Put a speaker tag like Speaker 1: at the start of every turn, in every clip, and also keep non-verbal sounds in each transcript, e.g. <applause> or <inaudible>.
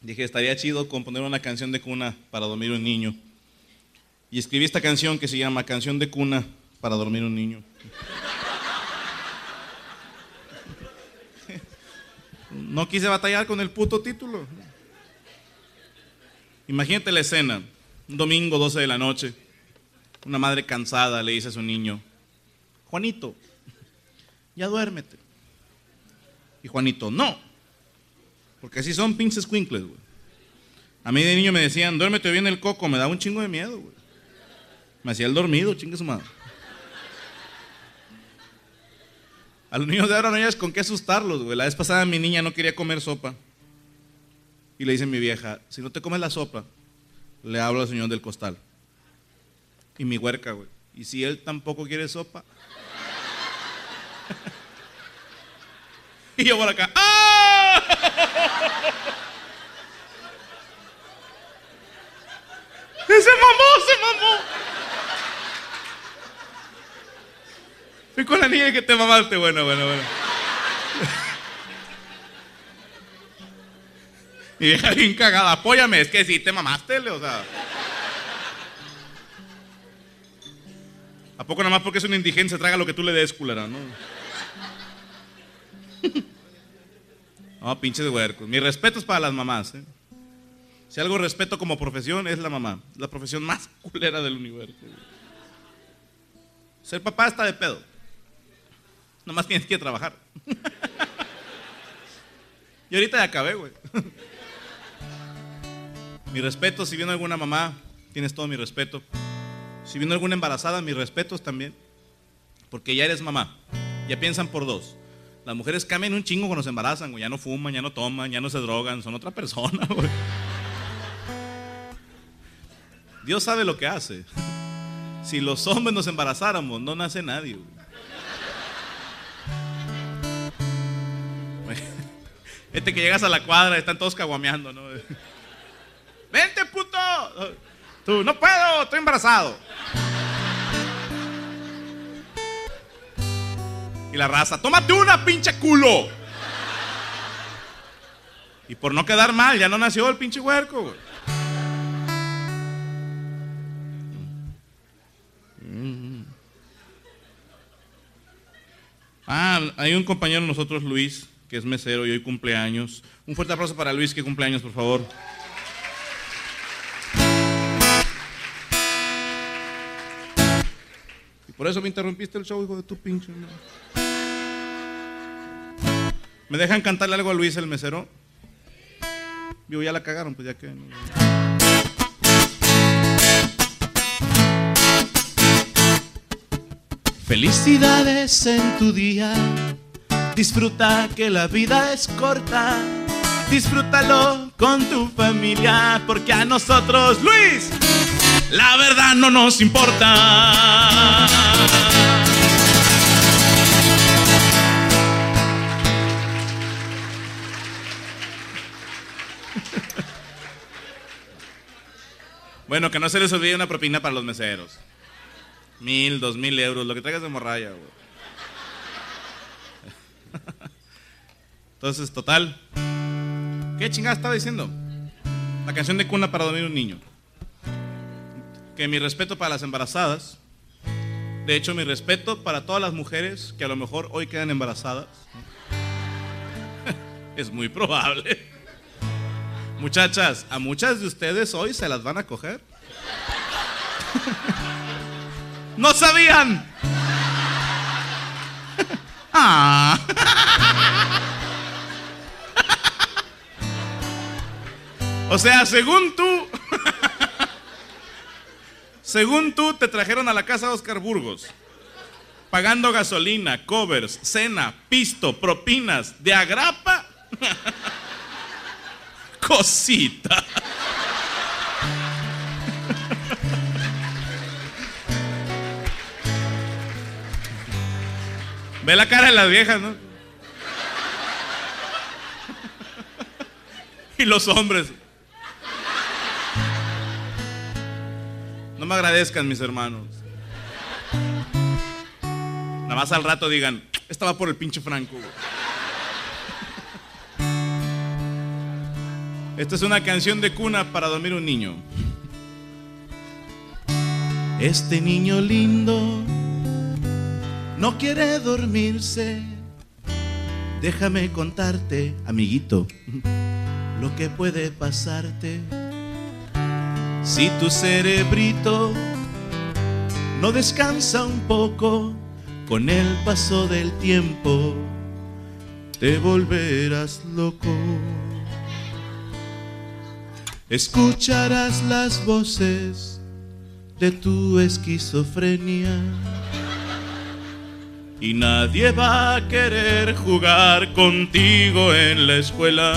Speaker 1: dije, estaría chido componer una canción de cuna para dormir un niño. Y escribí esta canción que se llama Canción de cuna para dormir un niño. No quise batallar con el puto título. Imagínate la escena, un domingo 12 de la noche, una madre cansada le dice a su niño, Juanito, ya duérmete. Y Juanito, no, porque así son pinches quinkles, güey. A mí de niño me decían, duérmete bien el coco, me daba un chingo de miedo, güey. Me hacía el dormido, chingue su madre. A los niños de ahora no hayas con qué asustarlos, güey. La vez pasada mi niña no quería comer sopa. Y le dice mi vieja, si no te comes la sopa, le hablo al señor del costal. Y mi huerca, güey. Y si él tampoco quiere sopa. <laughs> y yo por acá, ¡ah! ¡Se mamó, se mamó! Fui con la niña que te mamaste, bueno, bueno, bueno. Mi vieja bien cagada, apóyame, es que sí te mamaste, o sea. ¿A poco nada más porque es un indigente se traga lo que tú le des, culera, no? No, pinches huercos. Mi respeto es para las mamás, ¿eh? Si algo respeto como profesión es la mamá. La profesión más culera del universo. Ser papá está de pedo. Nomás tienes que trabajar. y ahorita ya acabé, güey. mi respeto, si viene alguna mamá, tienes todo mi respeto. Si viene alguna embarazada, mis respetos también. Porque ya eres mamá. Ya piensan por dos. Las mujeres cambian un chingo cuando se embarazan, güey. Ya no fuman, ya no toman, ya no se drogan, son otra persona, <laughs> güey. Dios sabe lo que hace. Si los hombres nos embarazáramos, no nace nadie. Güey. Este que llegas a la cuadra, están todos caguameando, ¿no? ¡Vente, puto! Tú, no puedo, estoy embarazado. Y la raza, tómate una, pinche culo. Y por no quedar mal, ya no nació el pinche huerco, güey. Ah, hay un compañero de nosotros, Luis, que es mesero y hoy cumpleaños. Un fuerte aplauso para Luis, que cumpleaños, por favor. Y por eso me interrumpiste el show, hijo de tu pinche. ¿Me dejan cantarle algo a Luis, el mesero? Digo, ya la cagaron, pues ya que.
Speaker 2: Felicidades en tu día, disfruta que la vida es corta, disfrútalo con tu familia, porque a nosotros, Luis, la verdad no nos importa.
Speaker 1: Bueno, que no se les olvide una propina para los meseros. Mil, dos mil euros, lo que traigas de morralla, güey. Entonces, total. ¿Qué chingada estaba diciendo? La canción de cuna para dormir un niño. Que mi respeto para las embarazadas. De hecho, mi respeto para todas las mujeres que a lo mejor hoy quedan embarazadas. <laughs> es muy probable. Muchachas, a muchas de ustedes hoy se las van a coger. <laughs> ¡No sabían! <laughs> Ah. O sea, según tú, <laughs> según tú te trajeron a la casa de Oscar Burgos
Speaker 3: pagando gasolina, covers, cena, pisto, propinas, de agrapa. <laughs> Cosita. Ve la cara de las viejas, ¿no? <laughs> Y los hombres. No me agradezcan, mis hermanos. Nada más al rato digan, estaba por el pinche Franco. Esta es una canción de cuna para dormir un niño.
Speaker 2: Este niño lindo no quiere dormirse. Déjame contarte, amiguito, lo que puede pasarte si tu cerebrito no descansa un poco con el paso del tiempo. Te volverás loco. Escucharás las voces de tu esquizofrenia. Y nadie va a querer jugar contigo en la escuela.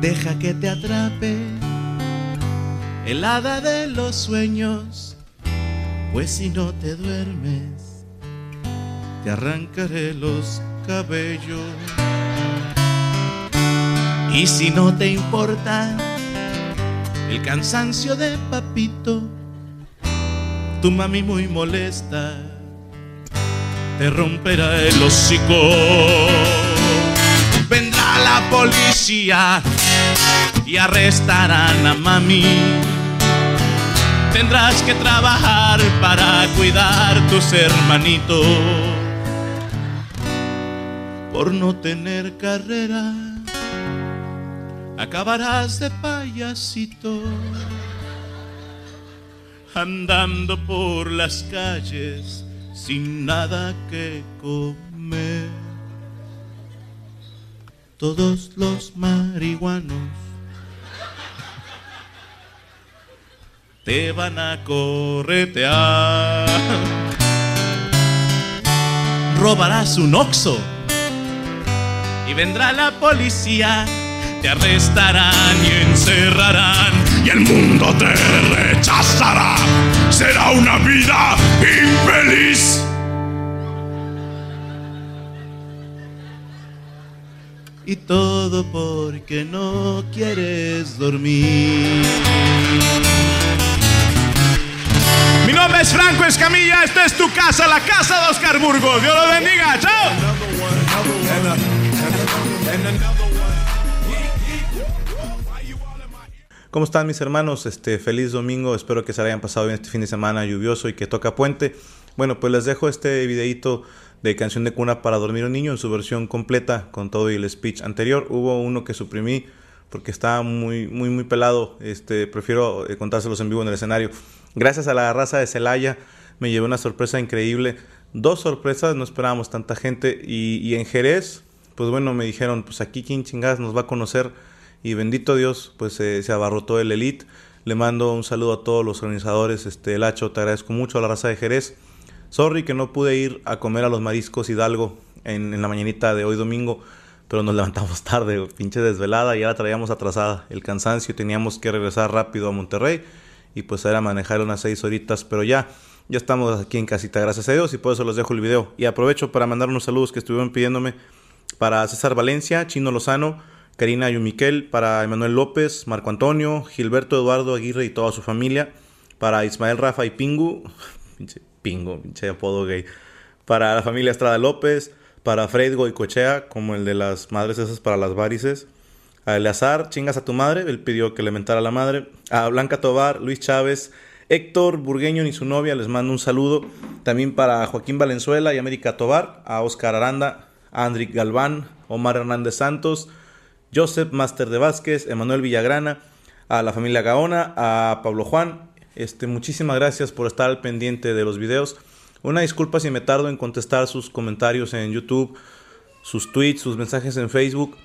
Speaker 2: Deja que te atrape el hada de los sueños, pues si no te duermes, te arrancaré los cabellos. Y si no te importa el cansancio de papito, tu mami muy molesta te romperá el hocico. Vendrá la policía y arrestarán a mami. Tendrás que trabajar para cuidar tus hermanitos por no tener carrera. Acabarás de payasito andando por las calles sin nada que comer. Todos los marihuanos te van a corretear. Robarás un oxo y vendrá la policía, te arrestarán y encerrarán y el mundo te rechazará. Será una vida infeliz. Y todo porque no quieres dormir.
Speaker 3: Mi nombre es Franco Escamilla, esta es tu casa, la casa de Oscar Burgos. Dios lo bendiga, chao.
Speaker 1: ¿Cómo están mis hermanos? Este feliz domingo, espero que se hayan pasado bien este fin de semana lluvioso y que toca puente. Bueno, pues les dejo este videito de canción de cuna para dormir un niño en su versión completa con todo y el speech anterior. Hubo uno que suprimí porque estaba muy muy muy pelado. Este prefiero eh, contárselos en vivo en el escenario. Gracias a la raza de Celaya me llevé una sorpresa increíble. Dos sorpresas, no esperábamos tanta gente y, en Jerez, pues bueno, me dijeron, pues aquí quién chingadas nos va a conocer y bendito Dios, pues eh, se abarrotó el elite. Le mando un saludo a todos los organizadores, este Lacho, te agradezco mucho a la raza de Jerez. Sorry que no pude ir a comer a los mariscos Hidalgo en, la mañanita de hoy domingo, pero nos <laughs> levantamos tarde, pinche desvelada, ya la traíamos atrasada. El cansancio, teníamos que regresar rápido a Monterrey y pues era manejar unas seis horitas, pero ya, ya estamos aquí en casita, gracias a Dios, y por eso les dejo el video. Y aprovecho para mandar unos saludos que estuvieron pidiéndome para César Valencia, Chino Lozano, Karina Yumiquel, para Emanuel López, Marco Antonio, Gilberto Eduardo Aguirre y toda su familia, para Ismael Rafa y Pingu, <laughs> pinche Pingo, pinche apodo gay, para la familia Estrada López, para Fred Goicochea, como el de las madres esas para las varices, a chingas a tu madre, él pidió que le mentara a la madre, a Blanca Tobar, Luis Chávez, Héctor Burgueño y su novia, les mando un saludo, también para Joaquín Valenzuela y América Tobar, a Oscar Aranda, a Andrick Galván, Omar Hernández Santos, Joseph Master de Vázquez, Emanuel Villagrana, a la familia Gaona, a Pablo Juan. Este, muchísimas gracias por estar al pendiente de los videos. Una disculpa si me tardo en contestar sus comentarios en YouTube, sus tweets, sus mensajes en Facebook.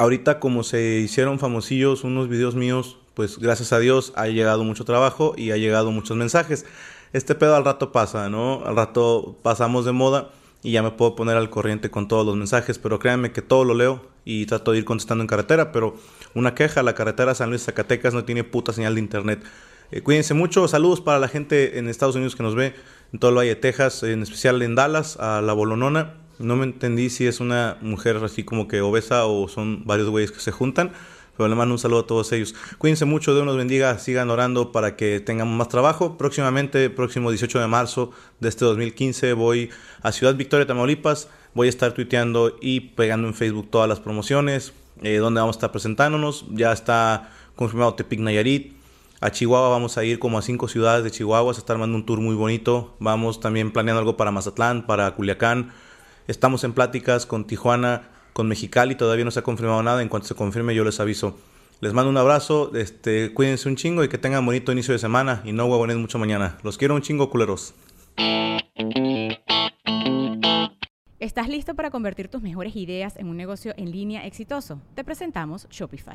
Speaker 1: Ahorita como se hicieron famosillos unos videos míos, pues gracias a Dios ha llegado mucho trabajo y ha llegado muchos mensajes. este pedo al rato pasa, ¿no? Al rato pasamos de moda y ya me puedo poner al corriente con todos los mensajes, pero créanme que todo lo leo y trato de ir contestando en carretera, pero una queja, la carretera San Luis Zacatecas no tiene puta señal de internet. Eh, cuídense mucho, saludos para la gente en Estados Unidos que nos ve, en todo el Valle de Texas, en especial en Dallas, a la Bolonona. No me entendí si es una mujer así como que obesa o son varios güeyes que se juntan. Pero le mando un saludo a todos ellos. Cuídense mucho, Dios nos bendiga, sigan orando para que tengamos más trabajo. Próximamente, próximo 18 de marzo de este 2015, voy a Ciudad Victoria, Tamaulipas. Voy a estar tuiteando y pegando en Facebook todas las promociones, eh, donde vamos a estar presentándonos. Ya está confirmado Tepic Nayarit. A Chihuahua vamos a ir como a cinco ciudades de Chihuahua, a estar mandando un tour muy bonito. Vamos también planeando algo para Mazatlán, para Culiacán. Estamos en pláticas con Tijuana, con Mexicali todavía no se ha confirmado nada. En cuanto se confirme, yo les aviso. Les mando un abrazo, este, cuídense un chingo y que tengan bonito inicio de semana y no huevones mucho mañana. Los quiero un chingo, culeros.
Speaker 4: ¿Estás listo para convertir tus mejores ideas en un negocio en línea exitoso? Te presentamos Shopify.